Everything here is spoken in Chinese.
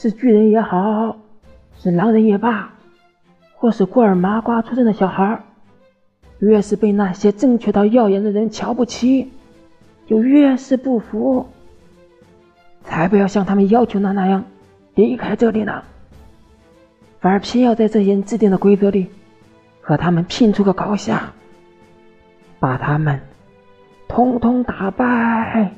是巨人也好，是狼人也罢，或是孤儿麻瓜出生的小孩，越是被那些正确到耀眼的人瞧不起，就越是不服。才不要像他们要求的那样离开这里呢？反而偏要在这些制定的规则里和他们拼出个高下。把他们通通打败。